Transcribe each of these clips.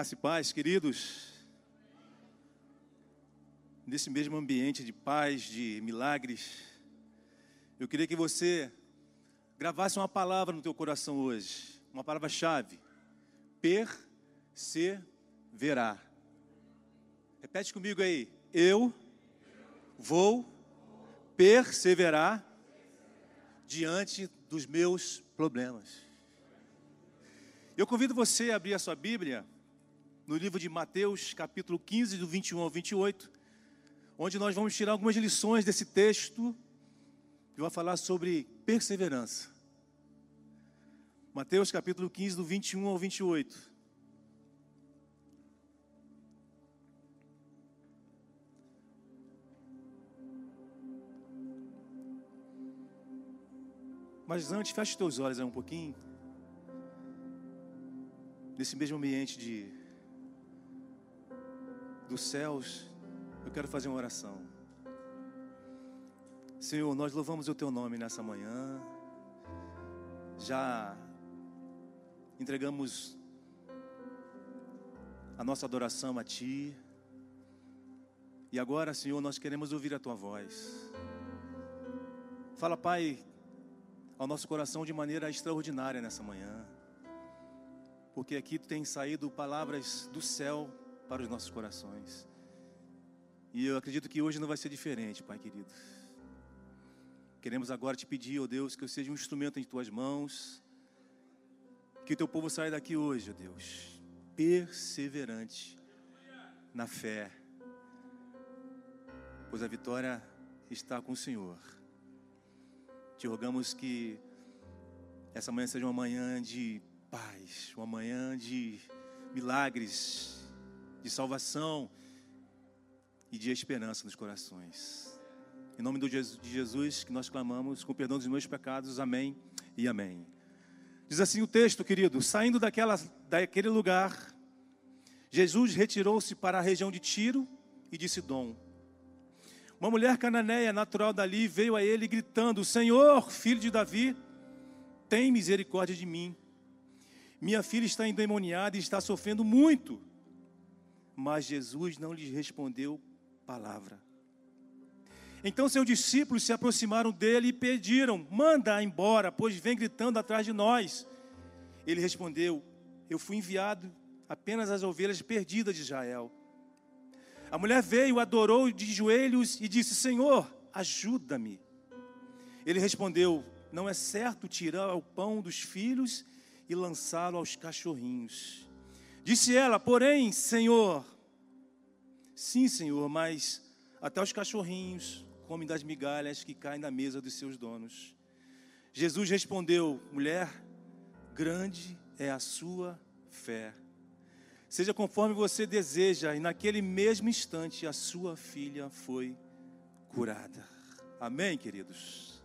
Graça e paz, queridos. Nesse mesmo ambiente de paz, de milagres, eu queria que você gravasse uma palavra no teu coração hoje, uma palavra-chave: perseverar. Repete comigo aí. Eu vou perseverar diante dos meus problemas. Eu convido você a abrir a sua Bíblia no livro de Mateus, capítulo 15, do 21 ao 28, onde nós vamos tirar algumas lições desse texto que vai falar sobre perseverança. Mateus, capítulo 15, do 21 ao 28. Mas antes, feche teus olhos aí um pouquinho. Nesse mesmo ambiente de dos céus, eu quero fazer uma oração. Senhor, nós louvamos o Teu nome nessa manhã. Já entregamos a nossa adoração a Ti. E agora, Senhor, nós queremos ouvir a Tua voz. Fala, Pai, ao nosso coração de maneira extraordinária nessa manhã. Porque aqui tem saído palavras do céu para os nossos corações. E eu acredito que hoje não vai ser diferente, Pai querido. Queremos agora te pedir, ó oh Deus, que eu seja um instrumento em tuas mãos. Que o teu povo saia daqui hoje, ó oh Deus, perseverante na fé. Pois a vitória está com o Senhor. Te rogamos que essa manhã seja uma manhã de paz, uma manhã de milagres, de salvação e de esperança nos corações. Em nome de Jesus que nós clamamos, com perdão dos meus pecados, amém e amém. Diz assim o texto, querido: saindo daquela, daquele lugar, Jesus retirou-se para a região de Tiro e de Sidom. Uma mulher cananeia, natural dali, veio a ele gritando: Senhor, filho de Davi, tem misericórdia de mim. Minha filha está endemoniada e está sofrendo muito. Mas Jesus não lhes respondeu palavra. Então seus discípulos se aproximaram dele e pediram: Manda embora, pois vem gritando atrás de nós. Ele respondeu: Eu fui enviado apenas às ovelhas perdidas de Israel. A mulher veio, adorou de joelhos e disse: Senhor, ajuda-me. Ele respondeu: Não é certo tirar o pão dos filhos e lançá-lo aos cachorrinhos. Disse ela, porém, Senhor, sim, Senhor, mas até os cachorrinhos comem das migalhas que caem na mesa dos seus donos. Jesus respondeu, mulher, grande é a sua fé. Seja conforme você deseja, e naquele mesmo instante a sua filha foi curada. Amém, queridos?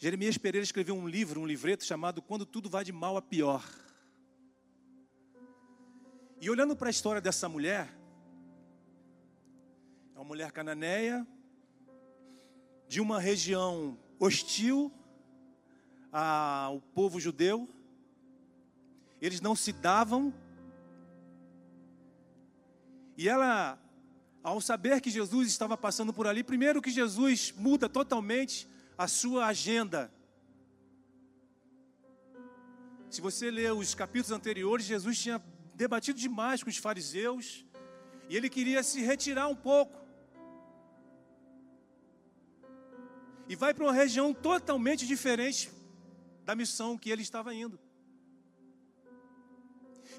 Jeremias Pereira escreveu um livro, um livreto chamado Quando Tudo Vai de Mal a Pior. E olhando para a história dessa mulher, é uma mulher cananeia, de uma região hostil ao povo judeu, eles não se davam, e ela, ao saber que Jesus estava passando por ali, primeiro que Jesus muda totalmente a sua agenda. Se você ler os capítulos anteriores, Jesus tinha debatido demais com os fariseus e ele queria se retirar um pouco. E vai para uma região totalmente diferente da missão que ele estava indo.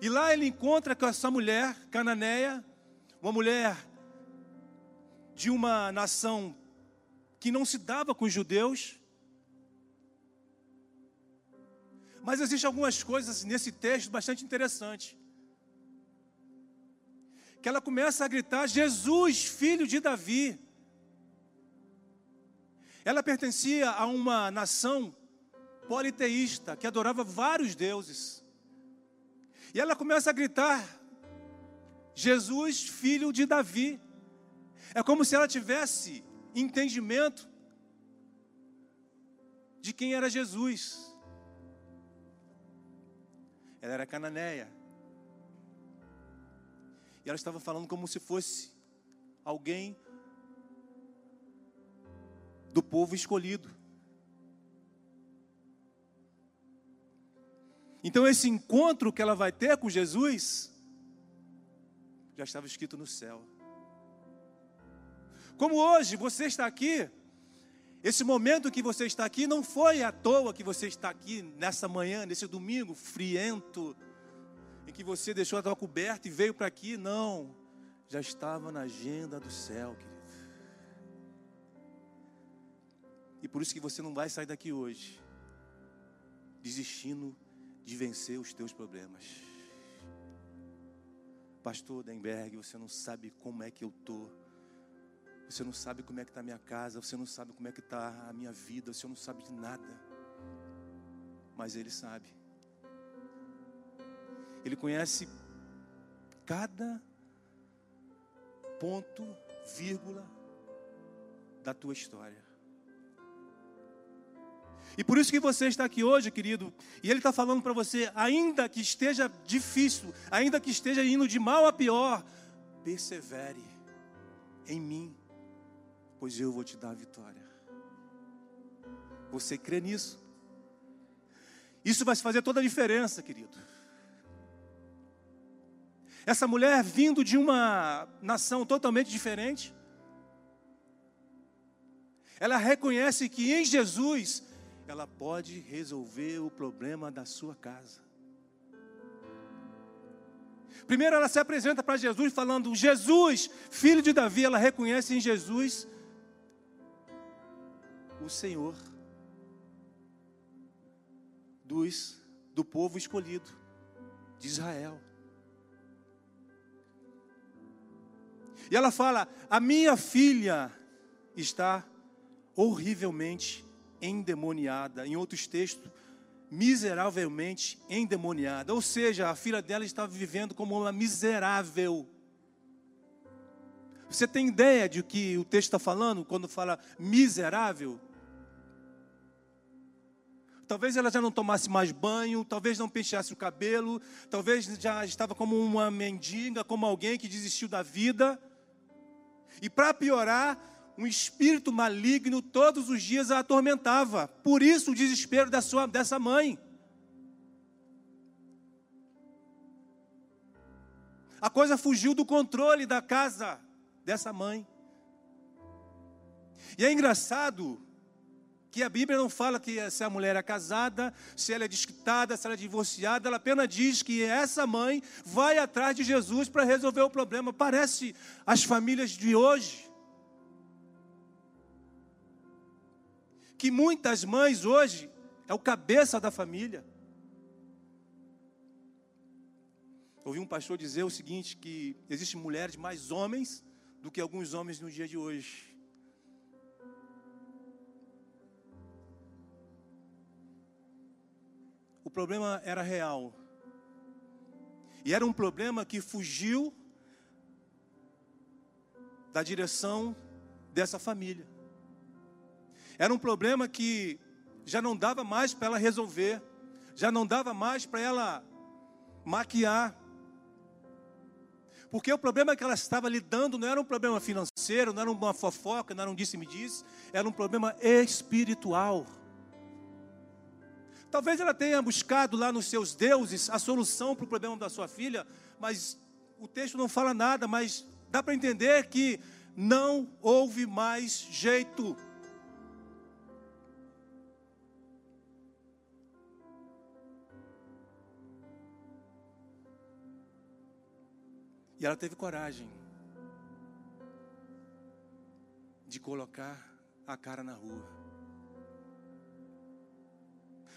E lá ele encontra com essa mulher cananeia, uma mulher de uma nação que não se dava com os judeus. Mas existem algumas coisas nesse texto bastante interessantes. Que ela começa a gritar: Jesus, filho de Davi. Ela pertencia a uma nação politeísta que adorava vários deuses. E ela começa a gritar: Jesus, filho de Davi. É como se ela tivesse entendimento de quem era Jesus. Ela era cananeia. E ela estava falando como se fosse alguém do povo escolhido. Então, esse encontro que ela vai ter com Jesus já estava escrito no céu. Como hoje você está aqui, esse momento que você está aqui não foi à toa que você está aqui nessa manhã, nesse domingo friento, em que você deixou a tua coberta e veio para aqui, não. Já estava na agenda do céu, querido. E por isso que você não vai sair daqui hoje desistindo de vencer os teus problemas. Pastor Denberg, você não sabe como é que eu estou você não sabe como é que está a minha casa, você não sabe como é que está a minha vida, você não sabe de nada. Mas Ele sabe. Ele conhece cada ponto, vírgula da tua história. E por isso que você está aqui hoje, querido, e Ele está falando para você, ainda que esteja difícil, ainda que esteja indo de mal a pior, persevere em mim pois eu vou te dar a vitória. Você crê nisso? Isso vai fazer toda a diferença, querido. Essa mulher vindo de uma nação totalmente diferente, ela reconhece que em Jesus ela pode resolver o problema da sua casa. Primeiro ela se apresenta para Jesus falando: Jesus, filho de Davi, ela reconhece em Jesus o Senhor dos do povo escolhido de Israel. E ela fala: "A minha filha está horrivelmente endemoniada". Em outros textos, miseravelmente endemoniada. Ou seja, a filha dela estava vivendo como uma miserável. Você tem ideia de que o texto está falando quando fala miserável? Talvez ela já não tomasse mais banho, talvez não penteasse o cabelo, talvez já estava como uma mendiga, como alguém que desistiu da vida. E para piorar, um espírito maligno todos os dias a atormentava. Por isso o desespero da sua, dessa mãe. A coisa fugiu do controle da casa dessa mãe. E é engraçado que a Bíblia não fala que se a mulher é casada, se ela é desquitada, se ela é divorciada, ela apenas diz que essa mãe vai atrás de Jesus para resolver o problema. Parece as famílias de hoje. Que muitas mães hoje é o cabeça da família. Ouvi um pastor dizer o seguinte: que existem mulheres mais homens do que alguns homens no dia de hoje. O problema era real. E era um problema que fugiu da direção dessa família. Era um problema que já não dava mais para ela resolver, já não dava mais para ela maquiar. Porque o problema que ela estava lidando não era um problema financeiro, não era uma fofoca, não era um disse-me-disse, era um problema espiritual. Talvez ela tenha buscado lá nos seus deuses a solução para o problema da sua filha, mas o texto não fala nada, mas dá para entender que não houve mais jeito. E ela teve coragem de colocar a cara na rua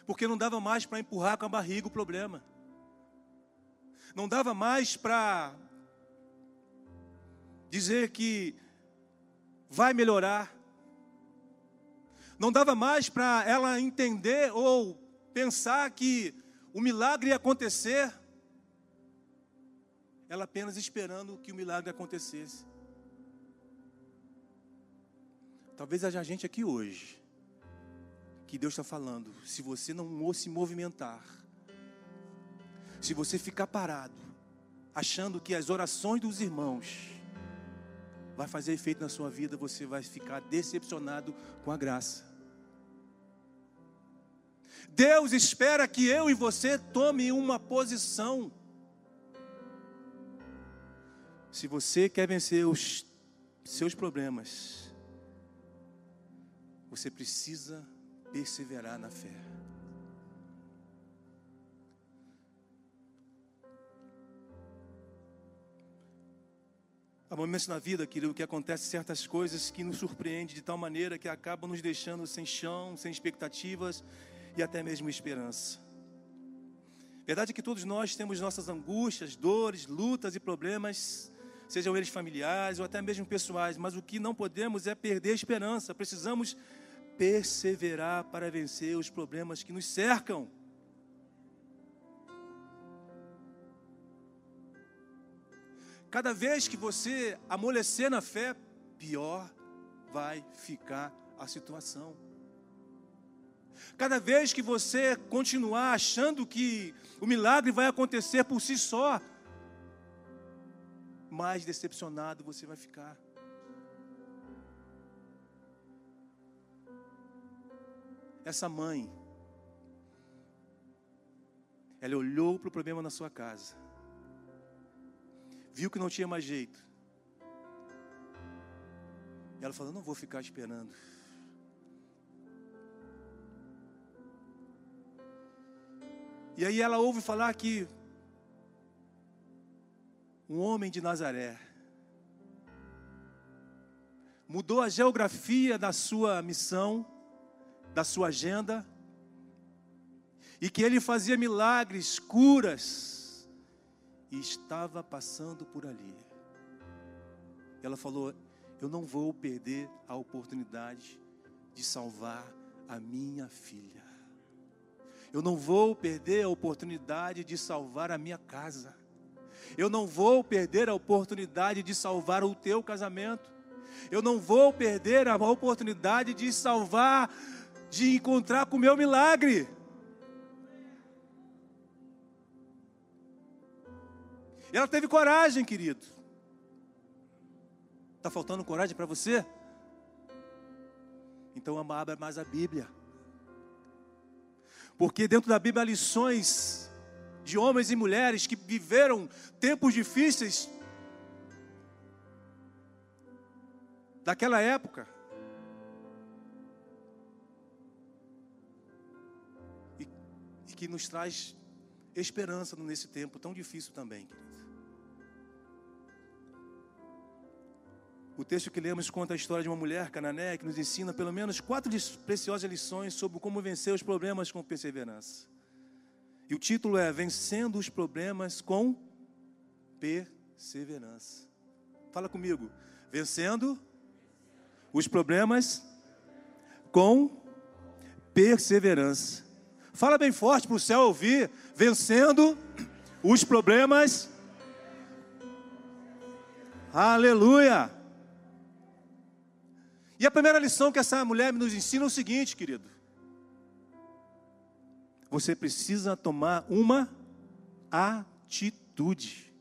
porque não dava mais para empurrar com a barriga o problema. Não dava mais para dizer que vai melhorar. Não dava mais para ela entender ou pensar que o milagre ia acontecer. Ela apenas esperando que o milagre acontecesse. Talvez haja gente aqui hoje que Deus está falando, se você não se movimentar, Se você ficar parado, achando que as orações dos irmãos vai fazer efeito na sua vida, você vai ficar decepcionado com a graça. Deus espera que eu e você tome uma posição. Se você quer vencer os seus problemas, você precisa perseverar na fé. Há momentos na vida, querido, que acontecem certas coisas que nos surpreendem de tal maneira que acabam nos deixando sem chão, sem expectativas e até mesmo esperança. Verdade é que todos nós temos nossas angústias, dores, lutas e problemas, sejam eles familiares ou até mesmo pessoais, mas o que não podemos é perder a esperança. Precisamos perseverar para vencer os problemas que nos cercam. Cada vez que você amolecer na fé, pior vai ficar a situação. Cada vez que você continuar achando que o milagre vai acontecer por si só, mais decepcionado você vai ficar. Essa mãe, ela olhou para o problema na sua casa viu que não tinha mais jeito. E ela falou: Não vou ficar esperando. E aí ela ouve falar que um homem de Nazaré mudou a geografia da sua missão, da sua agenda, e que ele fazia milagres, curas, e estava passando por ali. Ela falou: Eu não vou perder a oportunidade de salvar a minha filha. Eu não vou perder a oportunidade de salvar a minha casa. Eu não vou perder a oportunidade de salvar o teu casamento. Eu não vou perder a oportunidade de salvar, de encontrar com o meu milagre. Ela teve coragem, querido. Está faltando coragem para você? Então abra mais a Bíblia. Porque dentro da Bíblia há lições de homens e mulheres que viveram tempos difíceis daquela época. Que nos traz esperança nesse tempo tão difícil também, querido. O texto que lemos conta a história de uma mulher canané que nos ensina pelo menos quatro preciosas lições sobre como vencer os problemas com perseverança. E o título é Vencendo os Problemas com Perseverança. Fala comigo. Vencendo os problemas com perseverança. Fala bem forte para o céu ouvir. Vencendo os problemas. Aleluia. E a primeira lição que essa mulher nos ensina é o seguinte, querido: você precisa tomar uma atitude.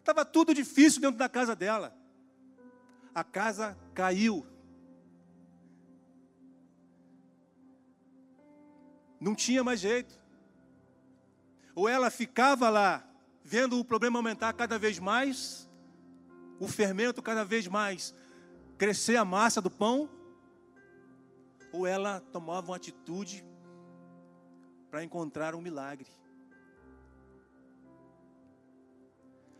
Estava tudo difícil dentro da casa dela. A casa caiu. Não tinha mais jeito. Ou ela ficava lá, vendo o problema aumentar cada vez mais, o fermento cada vez mais crescer a massa do pão, ou ela tomava uma atitude para encontrar um milagre.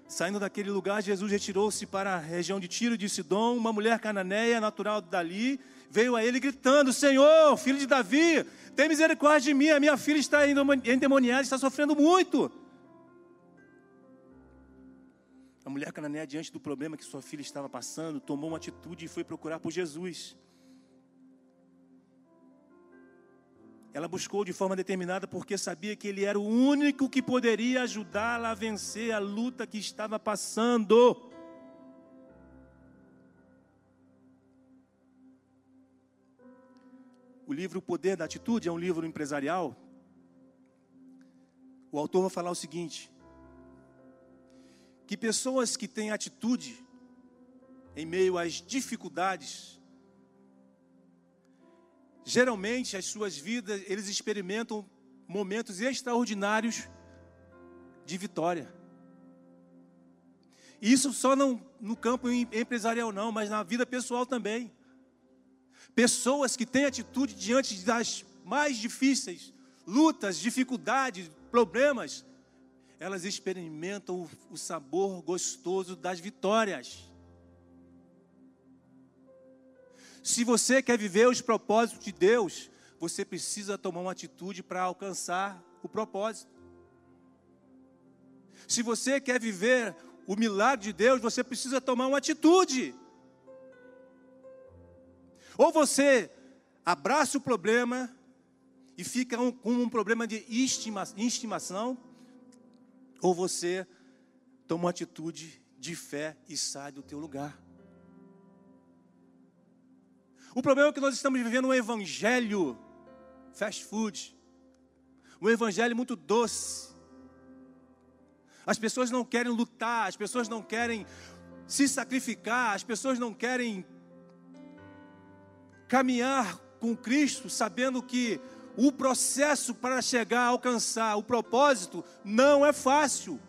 Saindo daquele lugar, Jesus retirou-se para a região de Tiro de Sidom. Uma mulher cananeia, natural dali, veio a ele gritando: Senhor, filho de Davi, tem misericórdia de mim. A minha filha está endemoniada, está sofrendo muito. A mulher cananeia, diante do problema que sua filha estava passando, tomou uma atitude e foi procurar por Jesus. Ela buscou de forma determinada porque sabia que ele era o único que poderia ajudá-la a vencer a luta que estava passando. O livro O Poder da Atitude é um livro empresarial o autor vai falar o seguinte: que pessoas que têm atitude em meio às dificuldades, geralmente as suas vidas, eles experimentam momentos extraordinários de vitória. Isso só não no campo empresarial não, mas na vida pessoal também. Pessoas que têm atitude diante das mais difíceis, lutas, dificuldades, problemas, elas experimentam o sabor gostoso das vitórias. Se você quer viver os propósitos de Deus, você precisa tomar uma atitude para alcançar o propósito. Se você quer viver o milagre de Deus, você precisa tomar uma atitude. Ou você abraça o problema e fica um, com um problema de estima, estimação, ou você toma uma atitude de fé e sai do teu lugar. O problema é que nós estamos vivendo um evangelho fast food, um evangelho muito doce, as pessoas não querem lutar, as pessoas não querem se sacrificar, as pessoas não querem caminhar com Cristo, sabendo que o processo para chegar a alcançar o propósito não é fácil.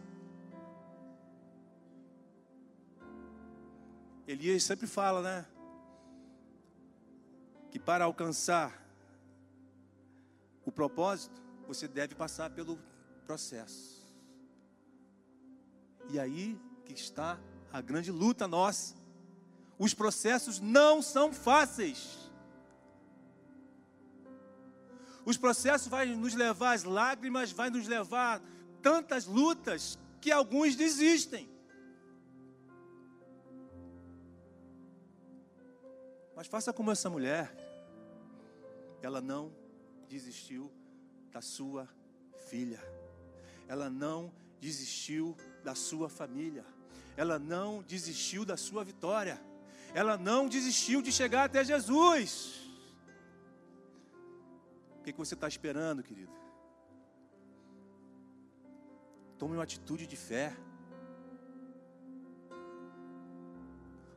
Elias sempre fala, né? Que para alcançar o propósito, você deve passar pelo processo. E aí que está a grande luta nossa. Os processos não são fáceis. Os processos vão nos levar às lágrimas, vai nos levar tantas lutas que alguns desistem. Mas faça como essa mulher. Ela não desistiu da sua filha. Ela não desistiu da sua família. Ela não desistiu da sua vitória. Ela não desistiu de chegar até Jesus. O que, que você está esperando, querido? Tome uma atitude de fé.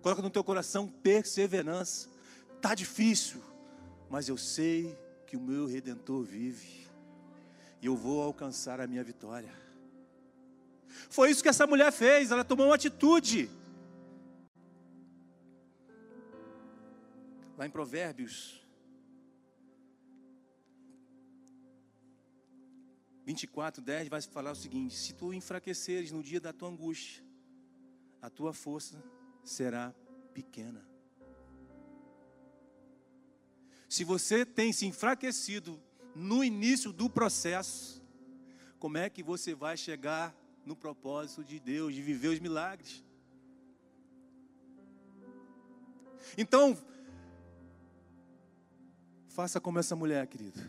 Coloca no teu coração perseverança. Tá difícil, mas eu sei que o meu redentor vive. E eu vou alcançar a minha vitória. Foi isso que essa mulher fez, ela tomou uma atitude. Lá em Provérbios 24, 10 vai falar o seguinte: Se tu enfraqueceres no dia da tua angústia, a tua força será pequena. Se você tem se enfraquecido no início do processo, como é que você vai chegar no propósito de Deus, de viver os milagres. Então, faça como essa mulher, querido.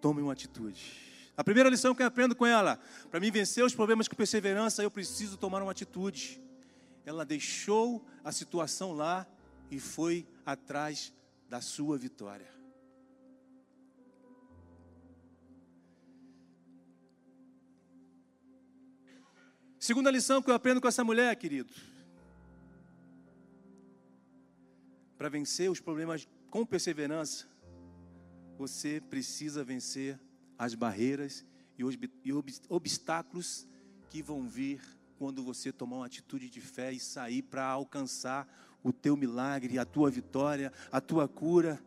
Tome uma atitude. A primeira lição que eu aprendo com ela, para mim vencer os problemas com perseverança, eu preciso tomar uma atitude. Ela deixou a situação lá e foi atrás da sua vitória. Segunda lição que eu aprendo com essa mulher, querido. Para vencer os problemas com perseverança, você precisa vencer as barreiras e os obstáculos que vão vir quando você tomar uma atitude de fé e sair para alcançar o teu milagre, a tua vitória, a tua cura.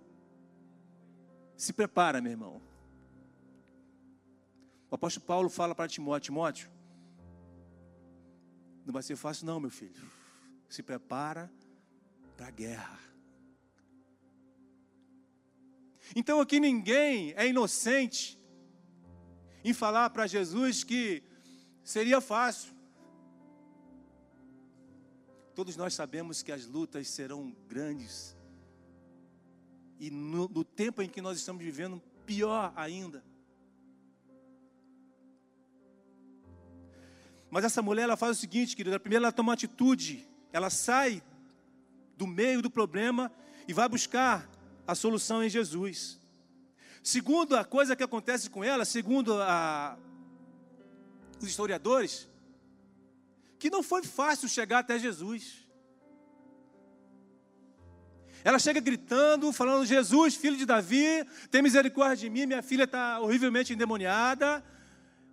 Se prepara, meu irmão. O apóstolo Paulo fala para Timóteo: Timóteo, não vai ser fácil, não, meu filho. Se prepara para a guerra. Então aqui ninguém é inocente em falar para Jesus que seria fácil. Todos nós sabemos que as lutas serão grandes. E no, no tempo em que nós estamos vivendo, pior ainda. Mas essa mulher, ela faz o seguinte, querida: primeiro ela toma uma atitude, ela sai do meio do problema e vai buscar a solução em Jesus. Segundo a coisa que acontece com ela, segundo a, os historiadores, que não foi fácil chegar até Jesus. Ela chega gritando, falando: Jesus, filho de Davi, tem misericórdia de mim, minha filha está horrivelmente endemoniada.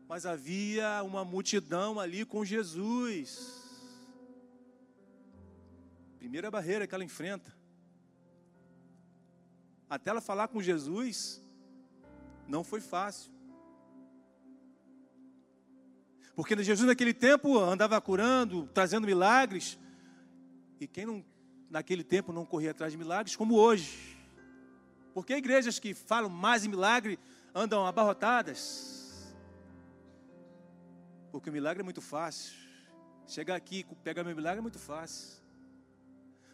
Mas havia uma multidão ali com Jesus. Primeira barreira que ela enfrenta. Até ela falar com Jesus, não foi fácil. Porque Jesus naquele tempo andava curando, trazendo milagres. E quem não, naquele tempo não corria atrás de milagres, como hoje. Porque igrejas que falam mais em milagre andam abarrotadas. Porque o milagre é muito fácil. Chegar aqui pegar meu milagre é muito fácil.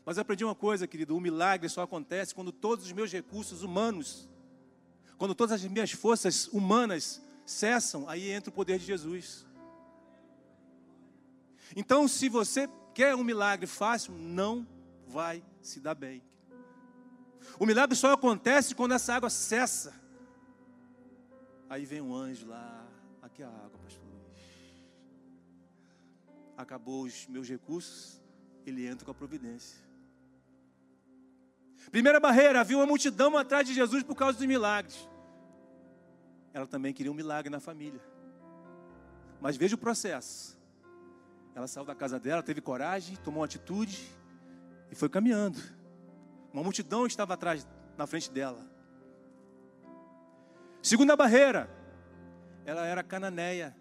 Mas aprendi uma coisa, querido: o milagre só acontece quando todos os meus recursos humanos, quando todas as minhas forças humanas cessam, aí entra o poder de Jesus. Então, se você quer um milagre fácil, não vai se dar bem. O milagre só acontece quando essa água cessa. Aí vem um anjo lá, aqui é a água, pastor. Acabou os meus recursos, ele entra com a providência. Primeira barreira, havia uma multidão atrás de Jesus por causa dos milagres. Ela também queria um milagre na família. Mas veja o processo. Ela saiu da casa dela, teve coragem, tomou atitude e foi caminhando. Uma multidão estava atrás, na frente dela. Segunda barreira, ela era cananeia.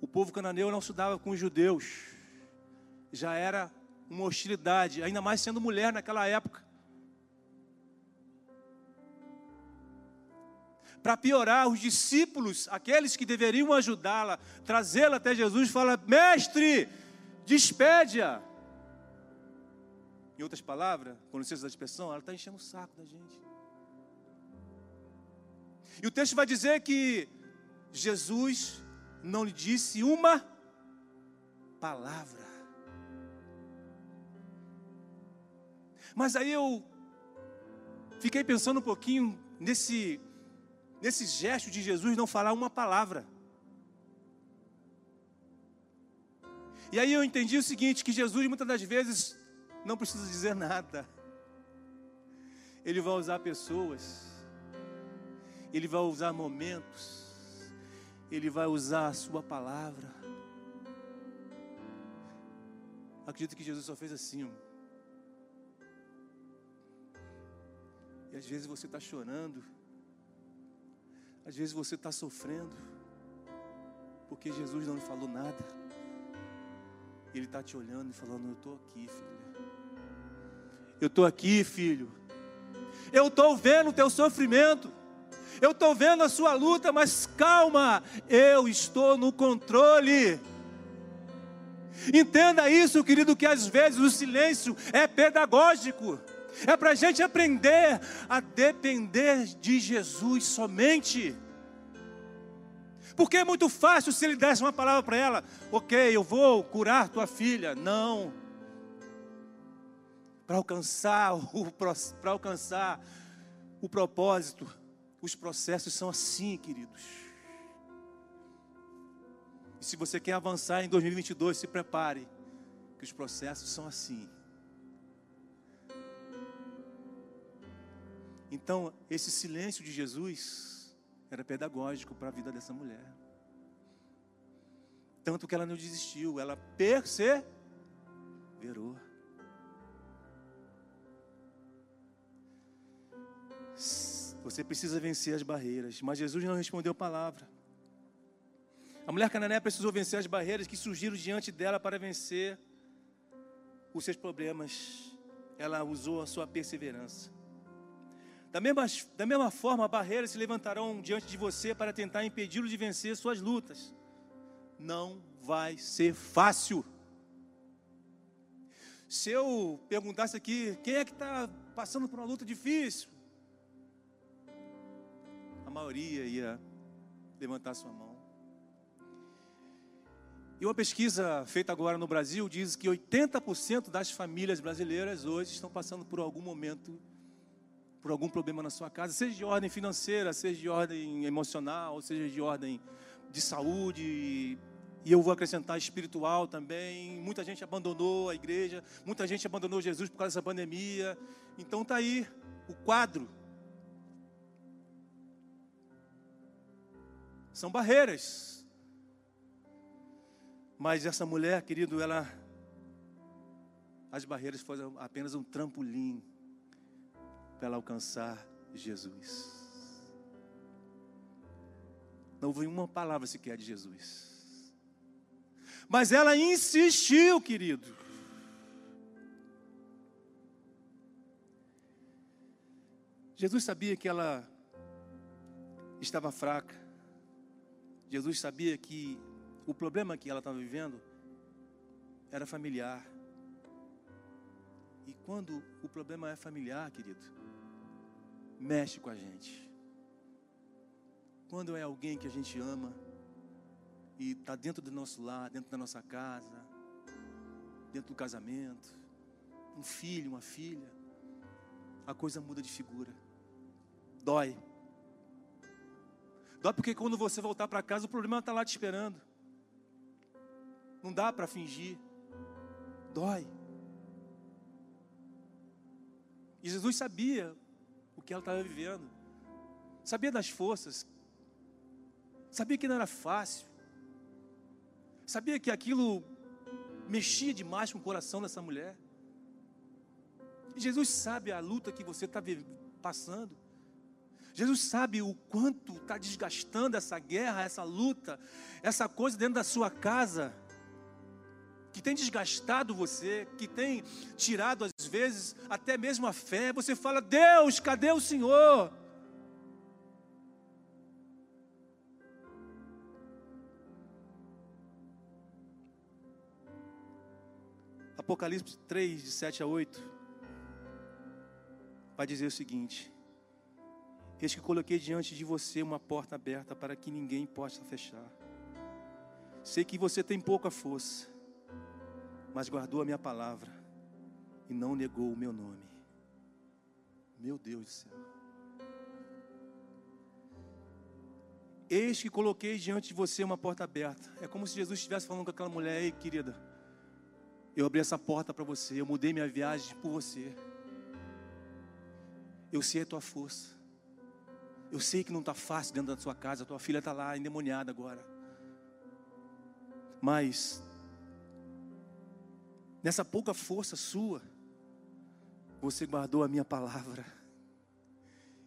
O povo cananeu não estudava com os judeus. Já era uma hostilidade, ainda mais sendo mulher naquela época. Para piorar, os discípulos, aqueles que deveriam ajudá-la, trazê-la até Jesus, fala: Mestre, despede-a. Em outras palavras, com licença da expressão, ela está enchendo o saco da gente. E o texto vai dizer que Jesus não lhe disse uma palavra. Mas aí eu fiquei pensando um pouquinho nesse nesse gesto de Jesus não falar uma palavra. E aí eu entendi o seguinte, que Jesus muitas das vezes não precisa dizer nada. Ele vai usar pessoas. Ele vai usar momentos. Ele vai usar a sua palavra. Acredito que Jesus só fez assim. Às vezes você está chorando às vezes você está sofrendo, porque Jesus não lhe falou nada. Ele está te olhando e falando: Eu estou aqui, filho. Eu estou aqui, filho. Eu estou vendo o teu sofrimento. Eu estou vendo a sua luta, mas calma, eu estou no controle. Entenda isso, querido, que às vezes o silêncio é pedagógico é para a gente aprender a depender de Jesus somente. Porque é muito fácil se ele desse uma palavra para ela, ok, eu vou curar tua filha. Não. Para alcançar o para alcançar o propósito, os processos são assim, queridos. E se você quer avançar em 2022, se prepare, que os processos são assim. Então, esse silêncio de Jesus era pedagógico para a vida dessa mulher. Tanto que ela não desistiu, ela perseverou. Você precisa vencer as barreiras, mas Jesus não respondeu palavra. A mulher cananeia precisou vencer as barreiras que surgiram diante dela para vencer os seus problemas. Ela usou a sua perseverança. Da mesma, da mesma forma, barreiras se levantarão diante de você para tentar impedi-lo de vencer suas lutas. Não vai ser fácil. Se eu perguntasse aqui, quem é que está passando por uma luta difícil? A maioria ia levantar sua mão. E uma pesquisa feita agora no Brasil diz que 80% das famílias brasileiras hoje estão passando por algum momento difícil por algum problema na sua casa, seja de ordem financeira, seja de ordem emocional, seja de ordem de saúde, e eu vou acrescentar espiritual também. Muita gente abandonou a igreja, muita gente abandonou Jesus por causa dessa pandemia. Então tá aí o quadro. São barreiras. Mas essa mulher, querido, ela as barreiras foram apenas um trampolim para alcançar Jesus. Não ouvi uma palavra sequer de Jesus. Mas ela insistiu, querido. Jesus sabia que ela estava fraca. Jesus sabia que o problema que ela estava vivendo era familiar. E quando o problema é familiar, querido, mexe com a gente. Quando é alguém que a gente ama e está dentro do nosso lar, dentro da nossa casa, dentro do casamento, um filho, uma filha, a coisa muda de figura. Dói. Dói porque quando você voltar para casa, o problema está lá te esperando. Não dá para fingir. Dói. E Jesus sabia que ela estava vivendo, sabia das forças, sabia que não era fácil, sabia que aquilo mexia demais com o coração dessa mulher. E Jesus sabe a luta que você está passando. Jesus sabe o quanto está desgastando essa guerra, essa luta, essa coisa dentro da sua casa que tem desgastado você, que tem tirado às vezes até mesmo a fé. Você fala: Deus, cadê o Senhor? Apocalipse 3, de 7 a 8, vai dizer o seguinte: Eis que coloquei diante de você uma porta aberta para que ninguém possa fechar. Sei que você tem pouca força mas guardou a minha palavra e não negou o meu nome. Meu Deus do céu. Eis que coloquei diante de você uma porta aberta. É como se Jesus estivesse falando com aquela mulher: Ei, querida, eu abri essa porta para você, eu mudei minha viagem por você. Eu sei a tua força. Eu sei que não está fácil dentro da sua casa, a tua filha está lá endemoniada agora. Mas nessa pouca força sua, você guardou a minha palavra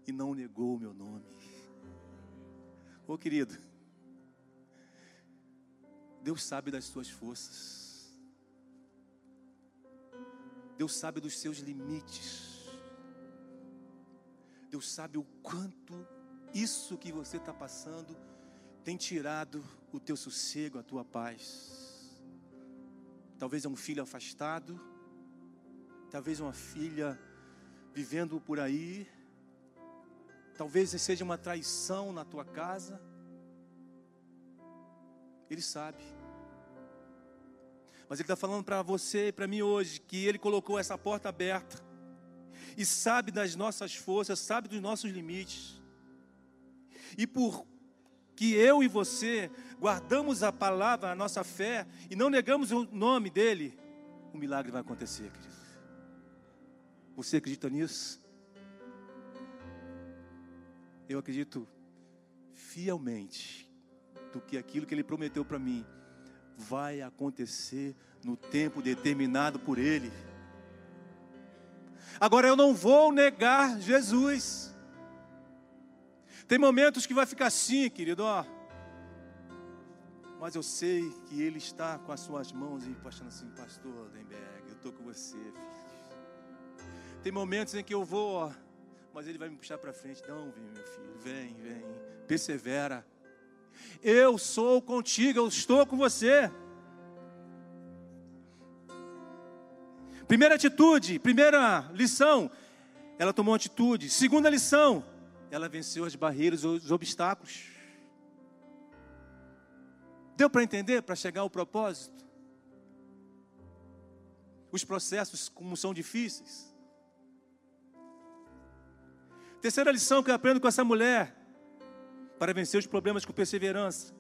e não negou o meu nome. Ô querido, Deus sabe das suas forças, Deus sabe dos seus limites, Deus sabe o quanto isso que você está passando tem tirado o teu sossego, a tua paz. Talvez é um filho afastado, talvez uma filha vivendo por aí, talvez seja uma traição na tua casa. Ele sabe. Mas Ele está falando para você e para mim hoje que Ele colocou essa porta aberta e sabe das nossas forças, sabe dos nossos limites. E por que eu e você guardamos a palavra, a nossa fé e não negamos o nome dele, o milagre vai acontecer, querido. Você acredita nisso? Eu acredito fielmente do que aquilo que ele prometeu para mim vai acontecer no tempo determinado por ele. Agora eu não vou negar Jesus. Tem momentos que vai ficar assim, querido, ó. Mas eu sei que Ele está com as suas mãos e passando assim, pastor Denberg, eu estou com você, filho. Tem momentos em que eu vou, ó, mas Ele vai me puxar para frente. Não, vem, meu filho, vem, vem, persevera. Eu sou contigo, eu estou com você. Primeira atitude, primeira lição, ela tomou atitude. Segunda lição, ela venceu as barreiras, os obstáculos. Deu para entender para chegar ao propósito? Os processos como são difíceis. Terceira lição que eu aprendo com essa mulher para vencer os problemas com perseverança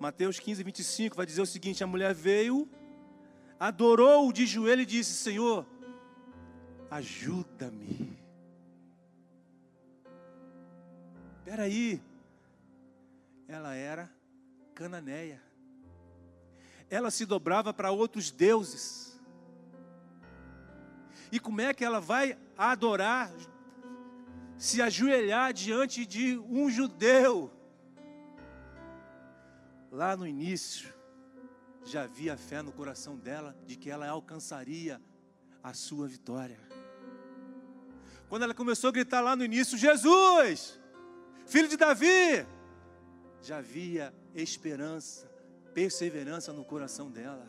Mateus 15, 25 vai dizer o seguinte: a mulher veio, adorou de joelho e disse: Senhor, ajuda-me. Espera aí, ela era cananeia. Ela se dobrava para outros deuses. E como é que ela vai adorar, se ajoelhar diante de um judeu? Lá no início, já havia fé no coração dela de que ela alcançaria a sua vitória. Quando ela começou a gritar lá no início: Jesus, filho de Davi, já havia esperança, perseverança no coração dela.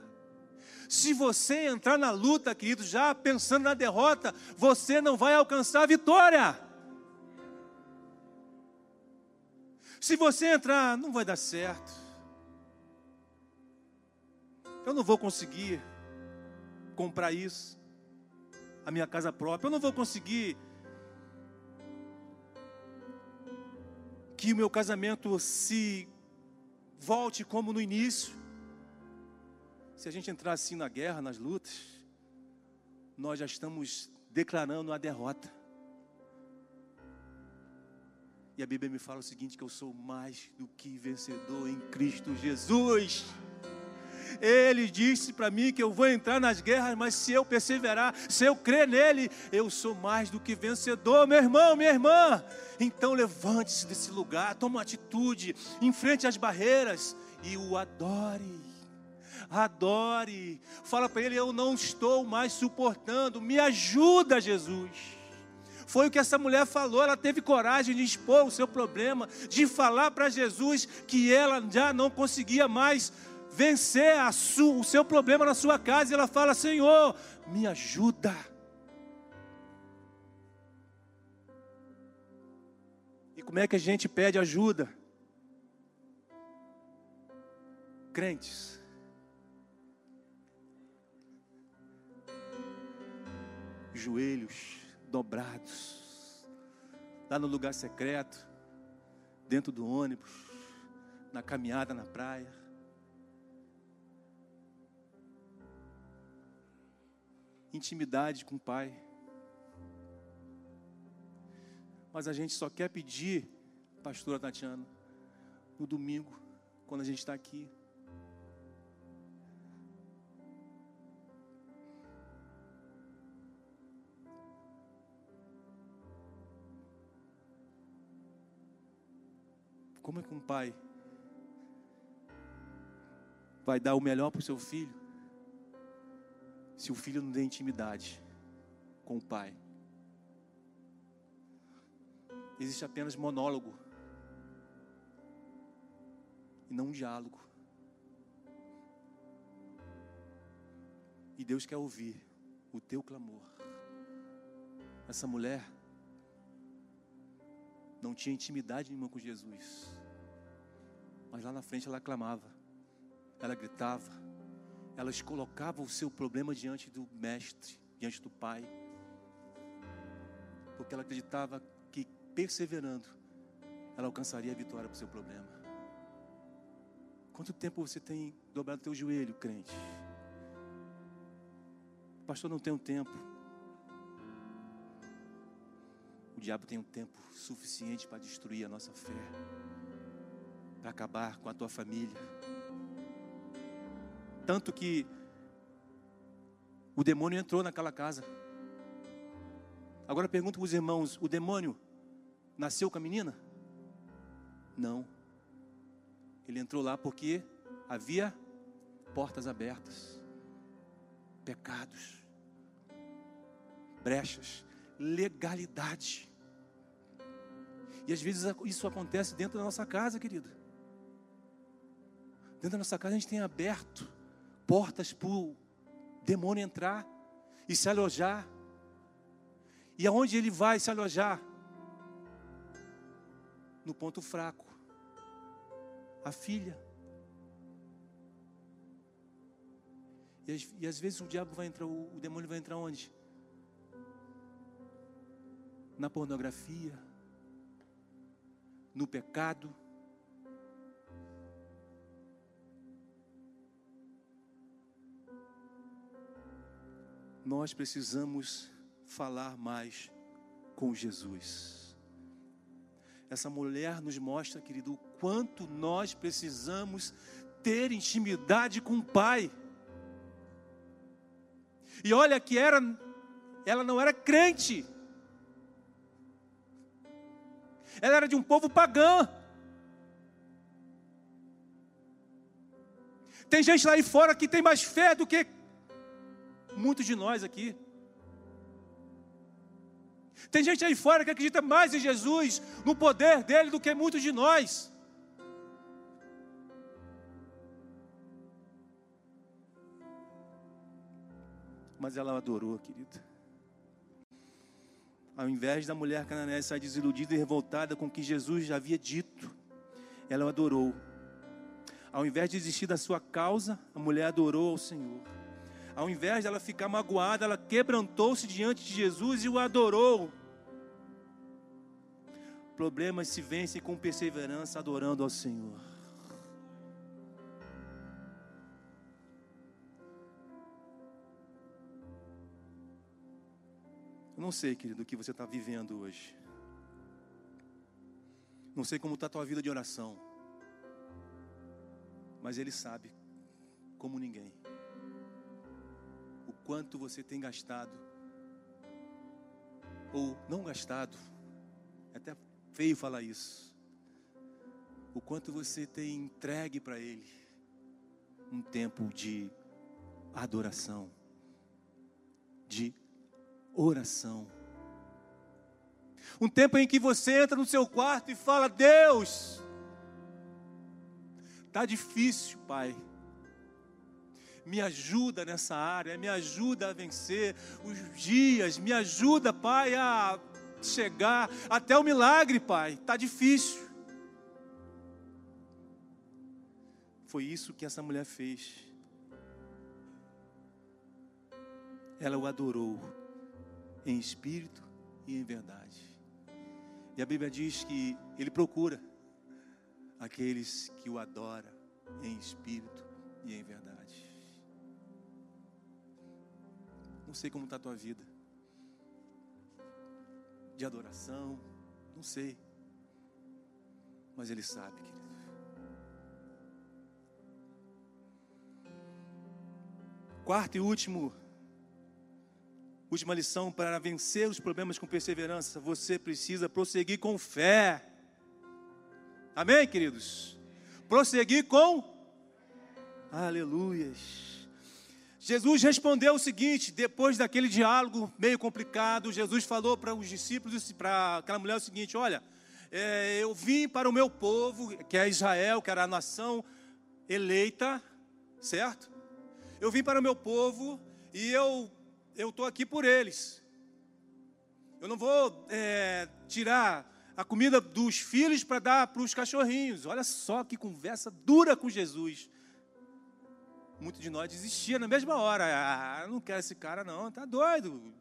Se você entrar na luta, querido, já pensando na derrota, você não vai alcançar a vitória. Se você entrar, não vai dar certo. Eu não vou conseguir comprar isso, a minha casa própria. Eu não vou conseguir que o meu casamento se volte como no início. Se a gente entrar assim na guerra, nas lutas, nós já estamos declarando a derrota. E a Bíblia me fala o seguinte: que eu sou mais do que vencedor em Cristo Jesus. Ele disse para mim que eu vou entrar nas guerras, mas se eu perseverar, se eu crer nele, eu sou mais do que vencedor, meu irmão, minha irmã. Então levante-se desse lugar, tome uma atitude, enfrente as barreiras e o adore. Adore. Fala para ele: Eu não estou mais suportando. Me ajuda, Jesus. Foi o que essa mulher falou. Ela teve coragem de expor o seu problema, de falar para Jesus que ela já não conseguia mais vencer o seu problema na sua casa, e ela fala: Senhor, me ajuda. E como é que a gente pede ajuda? Crentes. Joelhos dobrados, lá no lugar secreto, dentro do ônibus, na caminhada na praia intimidade com o Pai. Mas a gente só quer pedir, pastora Tatiana, no domingo, quando a gente está aqui. Como é que um pai vai dar o melhor para o seu filho se o filho não tem intimidade com o pai. Existe apenas monólogo e não um diálogo. E Deus quer ouvir o teu clamor. Essa mulher não tinha intimidade nenhuma com Jesus. Mas lá na frente ela clamava, ela gritava, elas colocavam o seu problema diante do mestre, diante do pai, porque ela acreditava que perseverando, ela alcançaria a vitória para o seu problema. Quanto tempo você tem dobrado teu joelho, crente? Pastor, não um tempo. O diabo tem um tempo suficiente para destruir a nossa fé, para acabar com a tua família tanto que o demônio entrou naquela casa. Agora pergunto para os irmãos: o demônio nasceu com a menina? Não. Ele entrou lá porque havia portas abertas, pecados, brechas, legalidade. E às vezes isso acontece dentro da nossa casa, querido. Dentro da nossa casa a gente tem aberto portas para o demônio entrar e se alojar. E aonde ele vai se alojar? No ponto fraco. A filha. E, e às vezes o diabo vai entrar, o, o demônio vai entrar onde? Na pornografia, no pecado. Nós precisamos falar mais com Jesus. Essa mulher nos mostra, querido, o quanto nós precisamos ter intimidade com o Pai. E olha que era, ela não era crente. Ela era de um povo pagão. Tem gente lá aí fora que tem mais fé do que muitos de nós aqui. Tem gente aí fora que acredita mais em Jesus, no poder dele, do que muitos de nós. Mas ela adorou, querida. Ao invés da mulher cananeia sair desiludida e revoltada com o que Jesus já havia dito, ela o adorou. Ao invés de desistir da sua causa, a mulher adorou ao Senhor. Ao invés dela ficar magoada, ela quebrantou-se diante de Jesus e o adorou. Problemas se vencem com perseverança adorando ao Senhor. Eu não sei, querido, o que você está vivendo hoje. Não sei como está a tua vida de oração. Mas Ele sabe, como ninguém, o quanto você tem gastado, ou não gastado, é até feio falar isso, o quanto você tem entregue para Ele um tempo de adoração, de oração. Um tempo em que você entra no seu quarto e fala: Deus, Está difícil, Pai. Me ajuda nessa área, me ajuda a vencer os dias, me ajuda, Pai, a chegar até o milagre, Pai. Está difícil. Foi isso que essa mulher fez. Ela o adorou em espírito e em verdade. E a Bíblia diz que ele procura aqueles que o adoram em espírito e em verdade. Não sei como está a tua vida de adoração, não sei, mas Ele sabe, querido. Quarto e último, última lição para vencer os problemas com perseverança, você precisa prosseguir com fé. Amém, queridos? Prosseguir com Aleluias. Jesus respondeu o seguinte, depois daquele diálogo meio complicado, Jesus falou para os discípulos, para aquela mulher o seguinte: Olha, é, eu vim para o meu povo, que é Israel, que era a nação eleita, certo? Eu vim para o meu povo e eu eu estou aqui por eles. Eu não vou é, tirar a comida dos filhos para dar para os cachorrinhos. Olha só que conversa dura com Jesus. Muitos de nós desistia na mesma hora. Ah, não quero esse cara não, tá doido.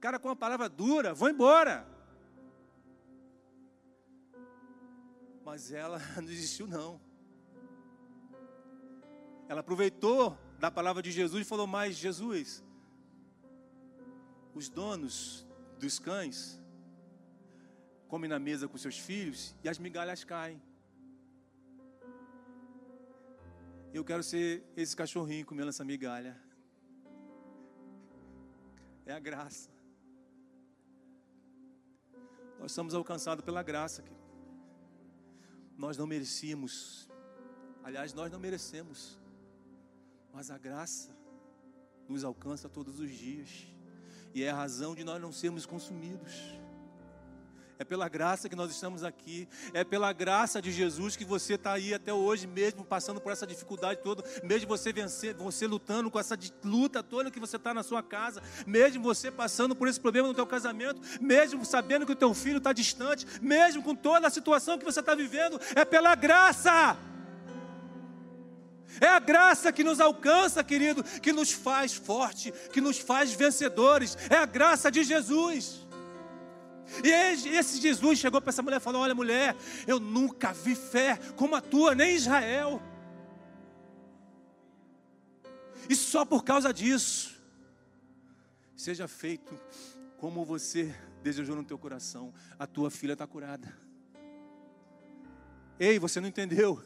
Cara com uma palavra dura, vou embora. Mas ela não desistiu não. Ela aproveitou da palavra de Jesus e falou: "Mas Jesus, os donos dos cães come na mesa com seus filhos e as migalhas caem. Eu quero ser esse cachorrinho comendo essa migalha. É a graça. Nós somos alcançados pela graça, querido. Nós não merecíamos. Aliás, nós não merecemos. Mas a graça nos alcança todos os dias. E é a razão de nós não sermos consumidos. É pela graça que nós estamos aqui. É pela graça de Jesus que você está aí até hoje, mesmo passando por essa dificuldade toda, mesmo você vencer, você lutando com essa luta toda que você está na sua casa, mesmo você passando por esse problema no teu casamento, mesmo sabendo que o teu filho está distante, mesmo com toda a situação que você está vivendo, é pela graça. É a graça que nos alcança, querido, que nos faz forte, que nos faz vencedores. É a graça de Jesus. E esse Jesus chegou para essa mulher e falou: Olha, mulher, eu nunca vi fé como a tua, nem Israel. E só por causa disso, seja feito como você desejou no teu coração. A tua filha está curada. Ei, você não entendeu?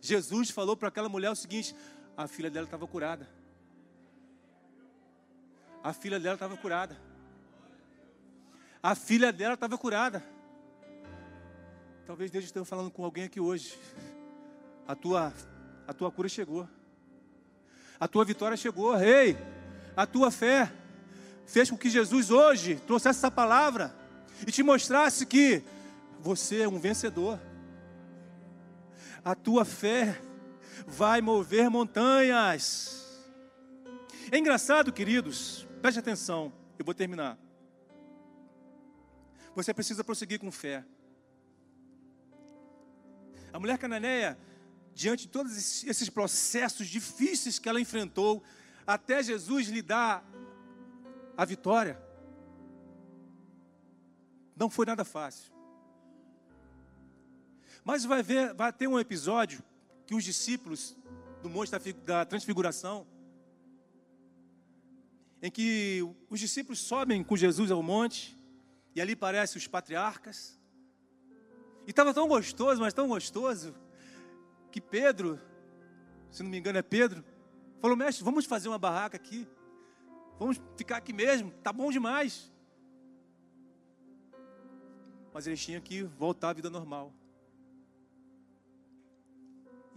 Jesus falou para aquela mulher o seguinte: a filha dela estava curada. A filha dela estava curada. A filha dela estava curada. Talvez Deus esteja falando com alguém aqui hoje. A tua, a tua cura chegou. A tua vitória chegou. Ei, a tua fé fez com que Jesus hoje trouxesse essa palavra e te mostrasse que você é um vencedor. A tua fé vai mover montanhas. É engraçado, queridos, preste atenção, eu vou terminar. Você precisa prosseguir com fé. A mulher cananeia, diante de todos esses processos difíceis que ela enfrentou, até Jesus lhe dar a vitória, não foi nada fácil. Mas vai, ver, vai ter um episódio que os discípulos do Monte da Transfiguração, em que os discípulos sobem com Jesus ao monte, e ali aparecem os patriarcas. E estava tão gostoso, mas tão gostoso, que Pedro, se não me engano é Pedro, falou: Mestre, vamos fazer uma barraca aqui. Vamos ficar aqui mesmo, tá bom demais. Mas eles tinham que voltar à vida normal.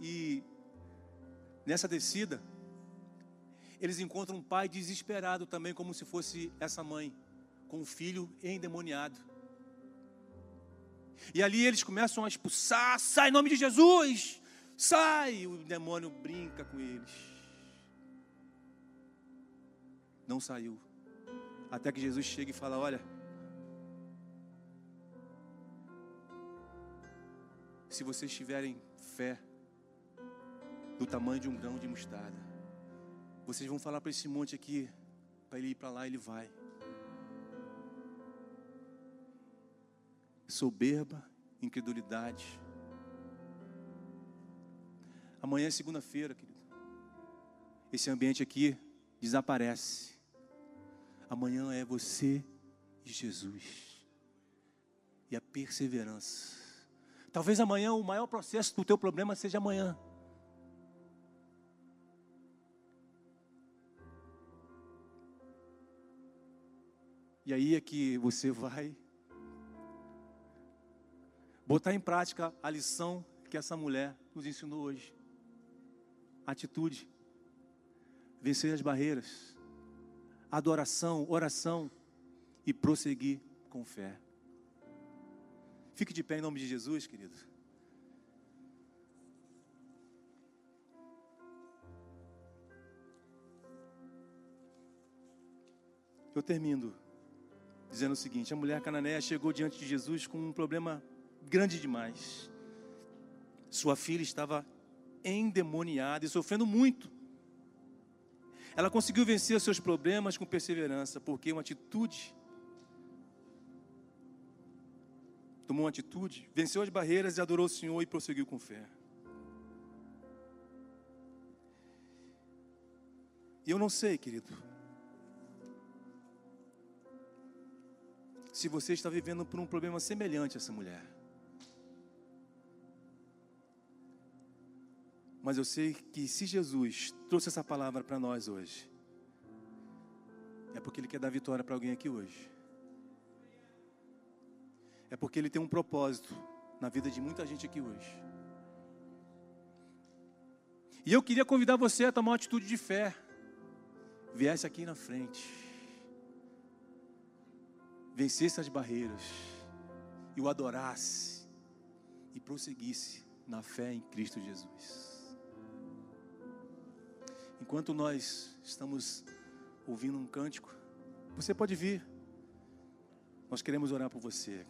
E nessa descida, eles encontram um pai desesperado também, como se fosse essa mãe, com um filho endemoniado. E ali eles começam a expulsar, sai em nome de Jesus, sai! O demônio brinca com eles. Não saiu. Até que Jesus chega e fala: Olha, se vocês tiverem fé, do tamanho de um grão de mostarda. Vocês vão falar para esse monte aqui, para ele ir para lá, ele vai. Soberba, incredulidade. Amanhã é segunda-feira, querido. Esse ambiente aqui desaparece. Amanhã é você e Jesus. E a perseverança. Talvez amanhã o maior processo do teu problema seja amanhã. E aí é que você vai botar em prática a lição que essa mulher nos ensinou hoje. Atitude, vencer as barreiras, adoração, oração e prosseguir com fé. Fique de pé em nome de Jesus, querido. Eu termino dizendo o seguinte: a mulher cananeia chegou diante de Jesus com um problema grande demais. Sua filha estava endemoniada e sofrendo muito. Ela conseguiu vencer os seus problemas com perseverança, porque uma atitude tomou uma atitude, venceu as barreiras e adorou o Senhor e prosseguiu com fé. E eu não sei, querido, se você está vivendo por um problema semelhante a essa mulher. Mas eu sei que se Jesus trouxe essa palavra para nós hoje, é porque Ele quer dar vitória para alguém aqui hoje. É porque Ele tem um propósito na vida de muita gente aqui hoje. E eu queria convidar você a tomar uma atitude de fé. Viesse aqui na frente vencesse as barreiras e o adorasse e prosseguisse na fé em Cristo Jesus. Enquanto nós estamos ouvindo um cântico, você pode vir. Nós queremos orar por você.